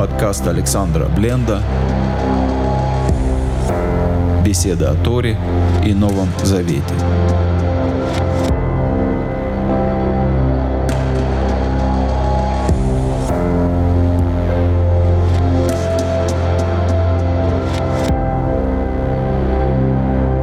Подкаст Александра Бленда Беседа о Торе и Новом Завете.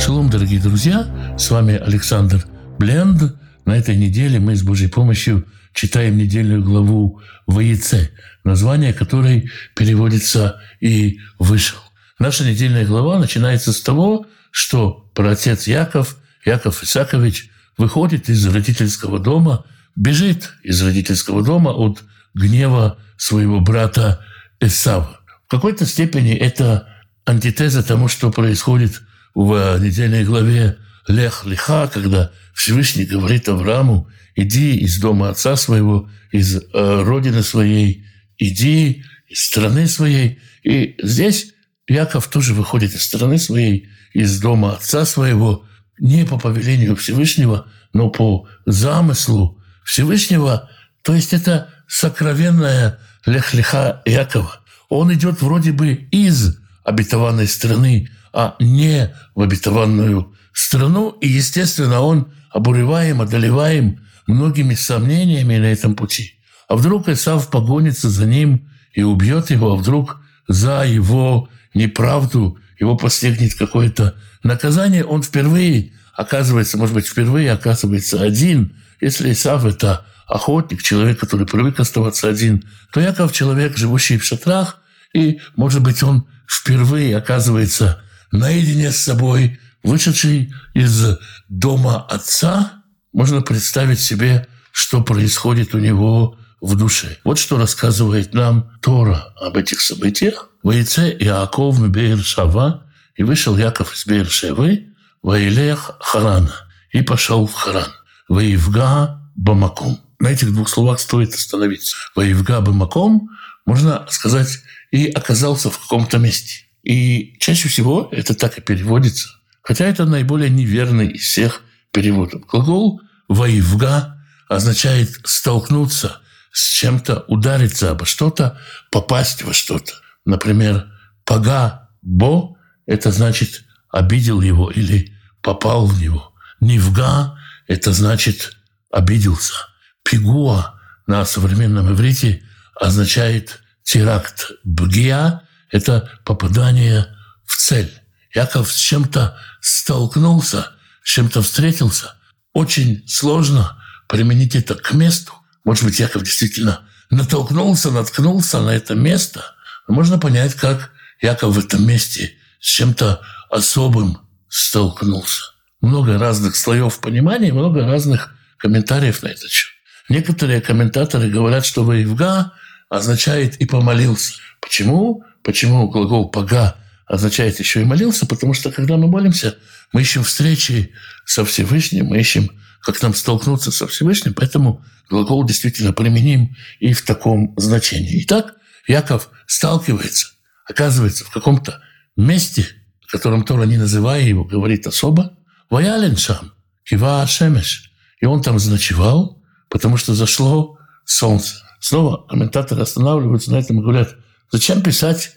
Шалом, дорогие друзья! С вами Александр Бленд. На этой неделе мы с Божьей помощью читаем недельную главу «Воице», название которой переводится и «вышел». Наша недельная глава начинается с того, что праотец Яков, Яков Исакович, выходит из родительского дома, бежит из родительского дома от гнева своего брата Эсава. В какой-то степени это антитеза тому, что происходит в недельной главе Лех Лиха, когда Всевышний говорит Аврааму, иди из дома отца своего, из э, родины своей, иди из страны своей. И здесь Яков тоже выходит из страны своей, из дома отца своего, не по повелению Всевышнего, но по замыслу Всевышнего. То есть это сокровенная лех-леха Якова. Он идет вроде бы из обетованной страны, а не в обетованную страну. И, естественно, он обуреваем, одолеваем многими сомнениями на этом пути. А вдруг Исав погонится за ним и убьет его, а вдруг за его неправду его постигнет какое-то наказание, он впервые оказывается, может быть, впервые оказывается один. Если Исав – это охотник, человек, который привык оставаться один, то Яков – человек, живущий в шатрах, и, может быть, он впервые оказывается наедине с собой, вышедший из дома отца, можно представить себе, что происходит у него в душе. Вот что рассказывает нам Тора об этих событиях. «Войце Иаков Бейр Шава, и вышел Яков из Бейр-Шевы, Ваилех Харана, и пошел в Харан. Ваивга Бамаком». На этих двух словах стоит остановиться. Ваивга Бамаком, можно сказать, и оказался в каком-то месте. И чаще всего это так и переводится. Хотя это наиболее неверный из всех переводов. Глагол «воевга» означает «столкнуться с чем-то, удариться обо что-то, попасть во что-то». Например, «пага бо» – это значит «обидел его» или «попал в него». «Нивга» – это значит «обиделся». «Пигуа» на современном иврите означает теракт. «Бгия» – это попадание в цель. Яков с чем-то столкнулся, с чем-то встретился. Очень сложно применить это к месту. Может быть, Яков действительно натолкнулся, наткнулся на это место. Но можно понять, как Яков в этом месте с чем-то особым столкнулся. Много разных слоев понимания, много разных комментариев на этот счет. Некоторые комментаторы говорят, что «воевга» означает «и помолился». Почему? Почему глагол «пога» означает еще и молился, потому что когда мы молимся, мы ищем встречи со Всевышним, мы ищем, как нам столкнуться со Всевышним, поэтому глагол действительно применим и в таком значении. Итак, Яков сталкивается, оказывается в каком-то месте, о котором Тора, не называя его, говорит особо, «Ваялен шам, кива шемеш». И он там заночевал, потому что зашло солнце. Снова комментаторы останавливаются на этом и говорят, зачем писать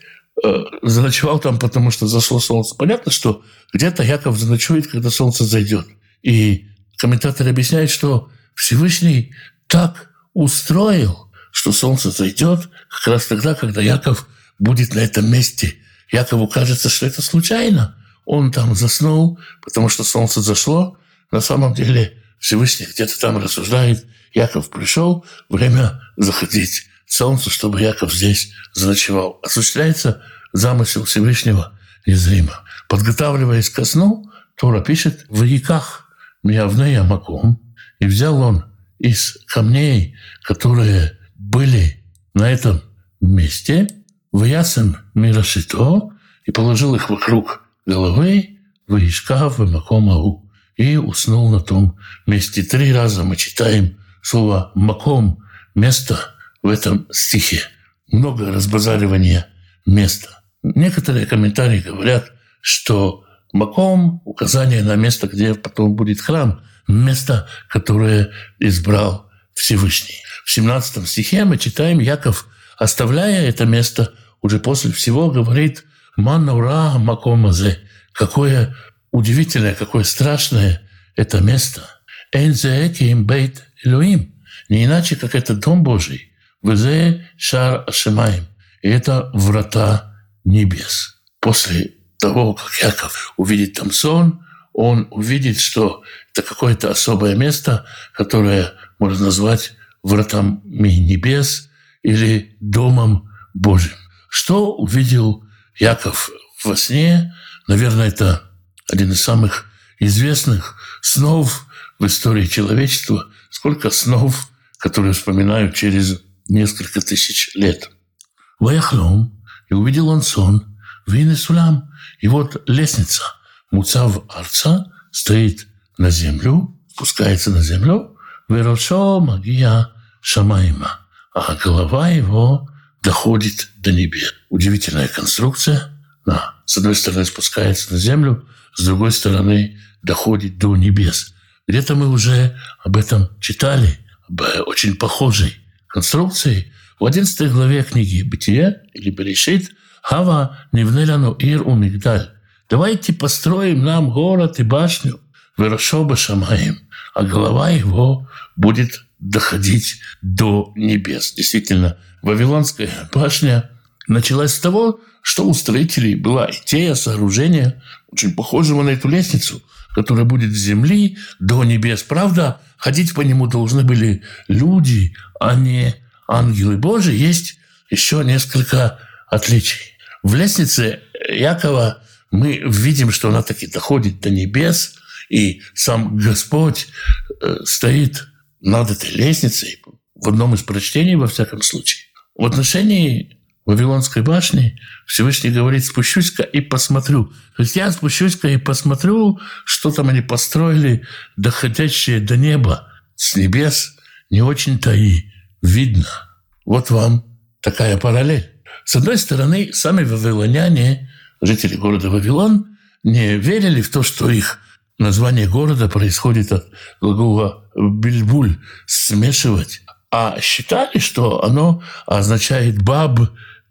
заночевал там, потому что зашло солнце. Понятно, что где-то Яков заночует, когда солнце зайдет. И комментатор объясняет, что Всевышний так устроил, что солнце зайдет как раз тогда, когда Яков будет на этом месте. Якову кажется, что это случайно. Он там заснул, потому что солнце зашло. На самом деле Всевышний где-то там рассуждает. Яков пришел, время заходить солнцу, чтобы Яков здесь заночевал. Осуществляется замысел Всевышнего незримо. Подготавливаясь ко сну, Тора пишет в яках Миявнея Маком, и взял он из камней, которые были на этом месте, в ясен Мирашито, и положил их вокруг головы, в Ишкав, в Макомау, и уснул на том месте. Три раза мы читаем слово «маком» – место – в этом стихе. Много разбазаривания места. Некоторые комментарии говорят, что Маком – указание на место, где потом будет храм, место, которое избрал Всевышний. В 17 стихе мы читаем, Яков оставляя это место, уже после всего говорит «Манура макомазе». Какое удивительное, какое страшное это место. «Энзеэким бейт Элюим». Не иначе, как это Дом Божий. «Везе шар ашимаем». И это врата небес. После того, как Яков увидит там сон, он увидит, что это какое-то особое место, которое можно назвать вратами небес или домом Божьим. Что увидел Яков во сне? Наверное, это один из самых известных снов в истории человечества. Сколько снов, которые вспоминают через несколько тысяч лет. Ваяхлом, и увидел он сон, вин сулам, и вот лестница, муцав арца, стоит на землю, спускается на землю, верошо магия шамайма, а голова его доходит до небес. Удивительная конструкция. Да. С одной стороны спускается на землю, с другой стороны доходит до небес. Где-то мы уже об этом читали, об очень похожей конструкции. В 11 главе книги «Бытие» или «Берешит» «Хава невнеляну ир у мигдаль». Давайте построим нам город и башню, Верошоба Шамаем, а голова его будет доходить до небес. Действительно, Вавилонская башня началась с того, что у строителей была идея сооружения, очень похожего на эту лестницу, которая будет с земли до небес. Правда, ходить по нему должны были люди, а не ангелы Божии. Есть еще несколько отличий. В лестнице Якова мы видим, что она таки доходит до небес, и сам Господь э, стоит над этой лестницей, в одном из прочтений, во всяком случае. В отношении Вавилонской башни Всевышний говорит, спущусь-ка и посмотрю. То есть я спущусь-ка и посмотрю, что там они построили, доходящее до неба, с небес, не очень-то и видно. Вот вам такая параллель. С одной стороны, сами вавилоняне, жители города Вавилон, не верили в то, что их название города происходит от глагола «бильбуль» – «смешивать», а считали, что оно означает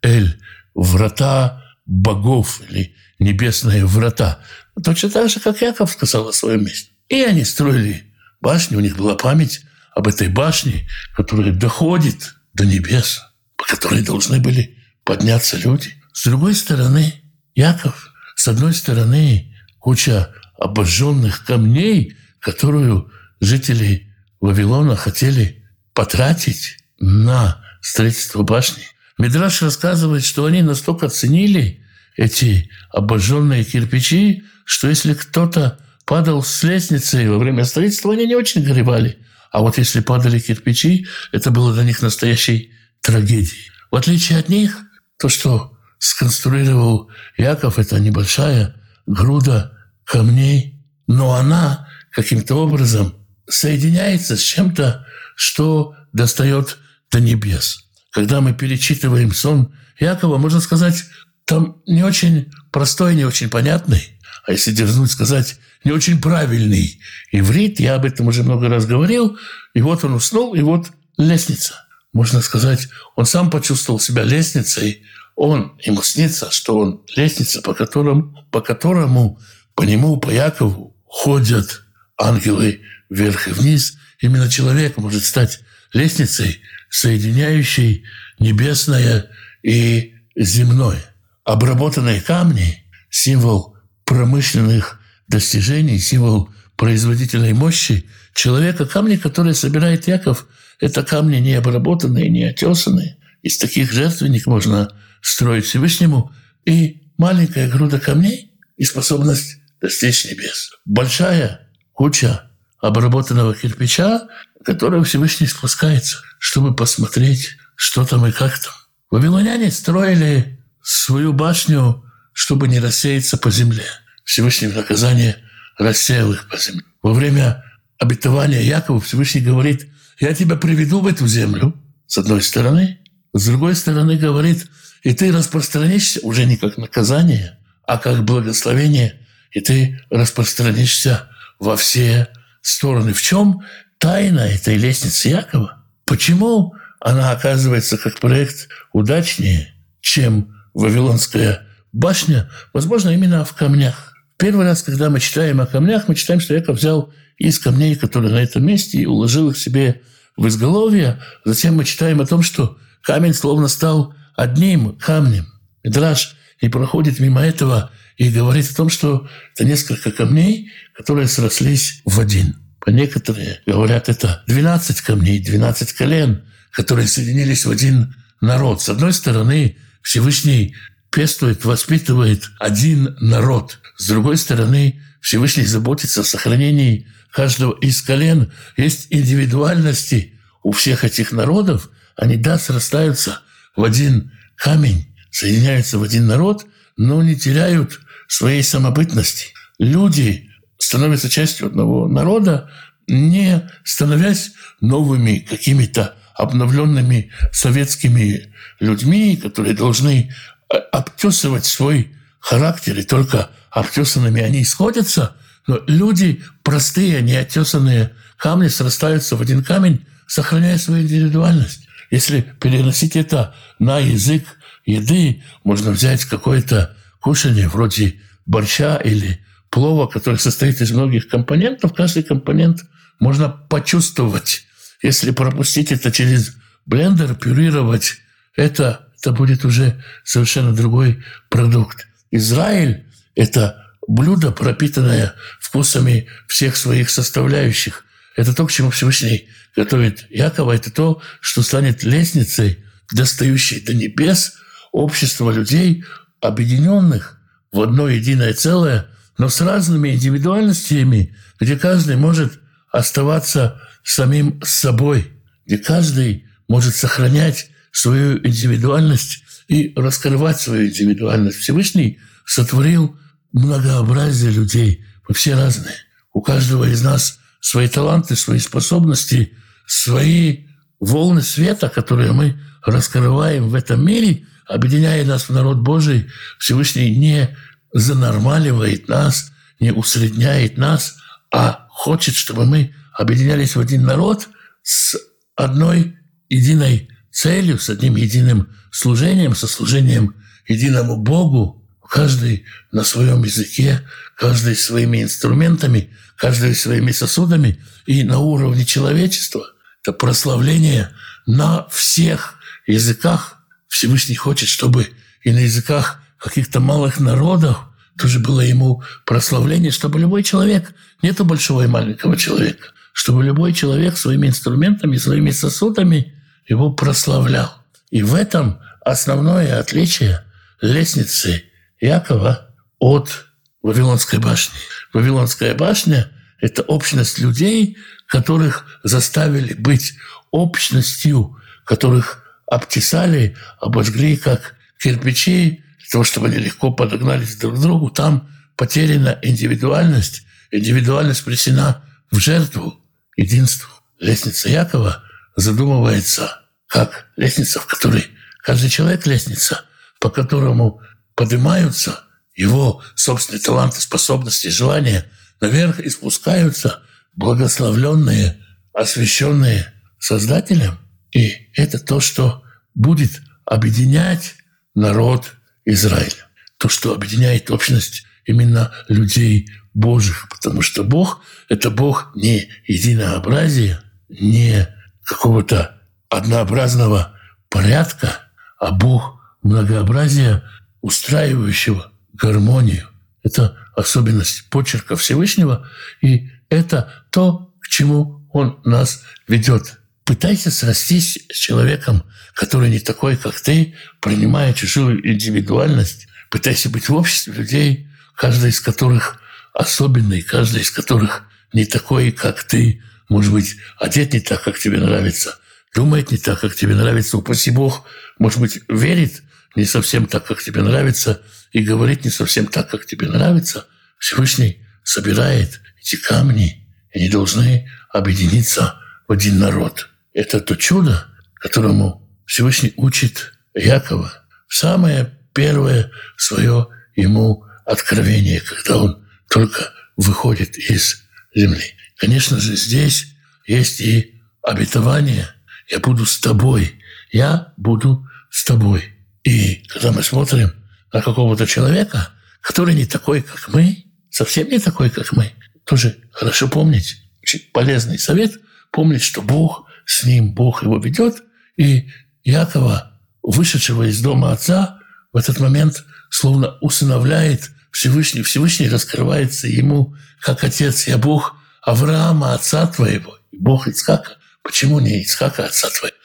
«баб-эль» – «врата богов» или «небесные врата». Точно так же, как Яков сказал о своем месте. И они строили башню, у них была память об этой башне, которая доходит до небес, по которой должны были подняться люди. С другой стороны, Яков, с одной стороны, куча обожженных камней, которую жители Вавилона хотели потратить на строительство башни. Мидраш рассказывает, что они настолько ценили эти обожженные кирпичи, что если кто-то падал с лестницы во время строительства, они не очень горевали. А вот если падали кирпичи, это было для них настоящей трагедией. В отличие от них, то, что сконструировал Яков, это небольшая груда камней, но она каким-то образом соединяется с чем-то, что достает до небес. Когда мы перечитываем сон Якова, можно сказать, там не очень простой, не очень понятный, а если дерзнуть сказать, не очень правильный иврит, я об этом уже много раз говорил, и вот он уснул, и вот лестница. Можно сказать, он сам почувствовал себя лестницей, он, ему снится, что он лестница, по которому, по которому по нему, по Якову, ходят ангелы вверх и вниз. Именно человек может стать лестницей, соединяющей небесное и земное. Обработанные камни – символ промышленных достижений, символ производительной мощи человека. Камни, которые собирает Яков, это камни не обработанные, не отесанные. Из таких жертвенник можно строить Всевышнему. И маленькая груда камней и способность достичь небес. Большая куча обработанного кирпича, которая Всевышний спускается, чтобы посмотреть, что там и как там. Вавилоняне строили свою башню, чтобы не рассеяться по земле. Всевышний в наказание рассеял их по земле. Во время обетования Якова Всевышний говорит, я тебя приведу в эту землю, с одной стороны. С другой стороны говорит, и ты распространишься уже не как наказание, а как благословение и ты распространишься во все стороны. В чем тайна этой лестницы Якова? Почему она оказывается как проект удачнее, чем Вавилонская башня, возможно, именно в камнях. Первый раз, когда мы читаем о камнях, мы читаем, что Яков взял из камней, которые на этом месте, и уложил их себе в изголовье. Затем мы читаем о том, что камень словно стал одним камнем. Драж не проходит мимо этого и говорит о том, что это несколько камней, которые срослись в один. По некоторые говорят, это 12 камней, 12 колен, которые соединились в один народ. С одной стороны, Всевышний пестует, воспитывает один народ. С другой стороны, Всевышний заботится о сохранении каждого из колен. Есть индивидуальности у всех этих народов. Они, да, срастаются в один камень, соединяются в один народ, но не теряют своей самобытности. Люди становятся частью одного народа, не становясь новыми какими-то обновленными советскими людьми, которые должны э, обтесывать свой характер, и только обтесанными они сходятся, но люди простые, неотесанные камни срастаются в один камень, сохраняя свою индивидуальность. Если переносить это на язык еды, можно взять какое-то кушание вроде борща или плова, который состоит из многих компонентов. Каждый компонент можно почувствовать. Если пропустить это через блендер, пюрировать, это, это будет уже совершенно другой продукт. Израиль – это блюдо, пропитанное вкусами всех своих составляющих. Это то, к чему Всевышний готовит Якова. Это то, что станет лестницей, достающей до небес общества людей, объединенных в одно единое целое, но с разными индивидуальностями, где каждый может оставаться самим собой, где каждый может сохранять свою индивидуальность и раскрывать свою индивидуальность. Всевышний сотворил многообразие людей. Мы все разные. У каждого из нас свои таланты, свои способности, свои волны света, которые мы раскрываем в этом мире, объединяя нас в народ Божий, Всевышний не занормаливает нас, не усредняет нас, а хочет, чтобы мы объединялись в один народ с одной единой целью, с одним единым служением, со служением единому Богу, каждый на своем языке, каждый своими инструментами, каждый своими сосудами и на уровне человечества. Это прославление на всех языках. Всевышний хочет, чтобы и на языках каких-то малых народов тоже было ему прославление, чтобы любой человек, нету большого и маленького человека, чтобы любой человек своими инструментами, своими сосудами его прославлял. И в этом основное отличие лестницы Якова от Вавилонской башни. Вавилонская башня – это общность людей, которых заставили быть общностью, которых обтесали, обожгли как кирпичи, для того, чтобы они легко подогнались друг к другу. Там потеряна индивидуальность. Индивидуальность принесена в жертву единству. Лестница Якова задумывается как лестница, в которой каждый человек лестница, по которому поднимаются его собственные таланты, способности, желания наверх и спускаются благословленные, освященные Создателем. И это то, что будет объединять народ Израиля. То, что объединяет общность именно людей Божьих, потому что Бог – это Бог не единообразия, не какого-то однообразного порядка, а Бог многообразия, устраивающего гармонию. Это особенность почерка Всевышнего, и это то, к чему Он нас ведет. Пытайся срастись с человеком, который не такой, как ты, принимая чужую индивидуальность. Пытайся быть в обществе людей, каждый из которых особенный, каждый из которых не такой, как ты, может быть, одет не так, как тебе нравится, думает не так, как тебе нравится, упаси Бог, может быть, верит не совсем так, как тебе нравится, и говорит не совсем так, как тебе нравится. Всевышний собирает эти камни, и они должны объединиться в один народ. Это то чудо, которому Всевышний учит Якова. Самое первое свое ему откровение, когда он только выходит из земли. Конечно же, здесь есть и обетование, я буду с тобой. Я буду с тобой. И когда мы смотрим на какого-то человека, который не такой, как мы, совсем не такой, как мы, тоже хорошо помнить, очень полезный совет, помнить, что Бог с ним, Бог его ведет, и Якова, вышедшего из дома отца, в этот момент словно усыновляет Всевышний. Всевышний раскрывается ему как отец. Я Бог Авраама, отца твоего, и Бог Ицхака. Почему не Ицхака, отца твоего?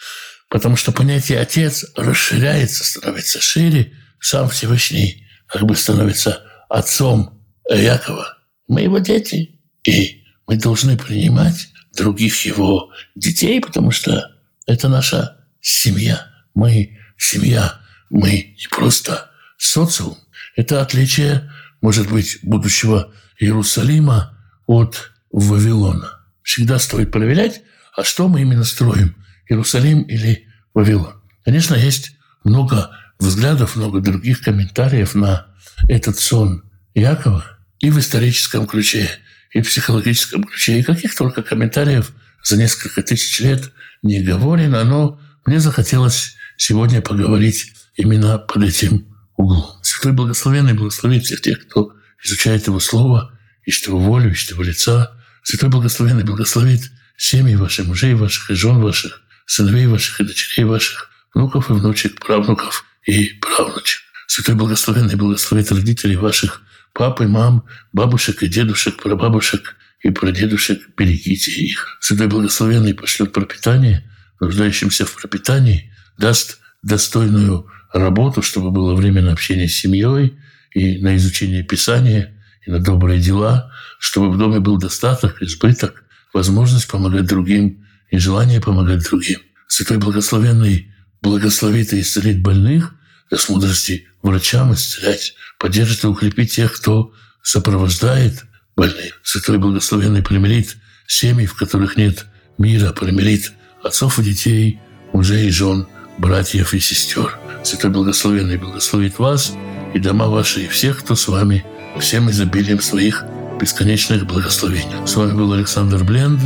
Потому что понятие «отец» расширяется, становится шире. Сам Всевышний как бы становится отцом Якова. Мы его дети, и мы должны принимать других его детей, потому что это наша семья. Мы семья, мы не просто социум. Это отличие, может быть, будущего Иерусалима от Вавилона. Всегда стоит проверять, а что мы именно строим, Иерусалим или Вавилон. Конечно, есть много взглядов, много других комментариев на этот сон Якова и в историческом ключе, и психологическом ключе, и каких только комментариев за несколько тысяч лет не говорено, но мне захотелось сегодня поговорить именно под этим углом. Святой Благословенный благословит всех тех, кто изучает Его Слово, ищет Его волю, ищет Его лица. Святой Благословенный благословит семьи ваших, мужей ваших и жен ваших, сыновей ваших и дочерей ваших, внуков и внучек, правнуков и правнучек. Святой Благословенный благословит родителей ваших, пап и мам, бабушек и дедушек, прабабушек и прадедушек, берегите их. Святой Благословенный пошлет пропитание нуждающимся в пропитании, даст достойную работу, чтобы было время на общение с семьей и на изучение Писания, и на добрые дела, чтобы в доме был достаток, избыток, возможность помогать другим и желание помогать другим. Святой Благословенный благословит и исцелит больных, даст мудрости врачам исцелять, поддержит и укрепит тех, кто сопровождает больных. Святой Благословенный примирит семьи, в которых нет мира, примирит отцов и детей, мужей и жен, братьев и сестер. Святой Благословенный благословит вас и дома ваши, и всех, кто с вами, всем изобилием своих бесконечных благословений. С вами был Александр Бленд.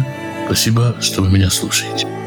Спасибо, что вы меня слушаете.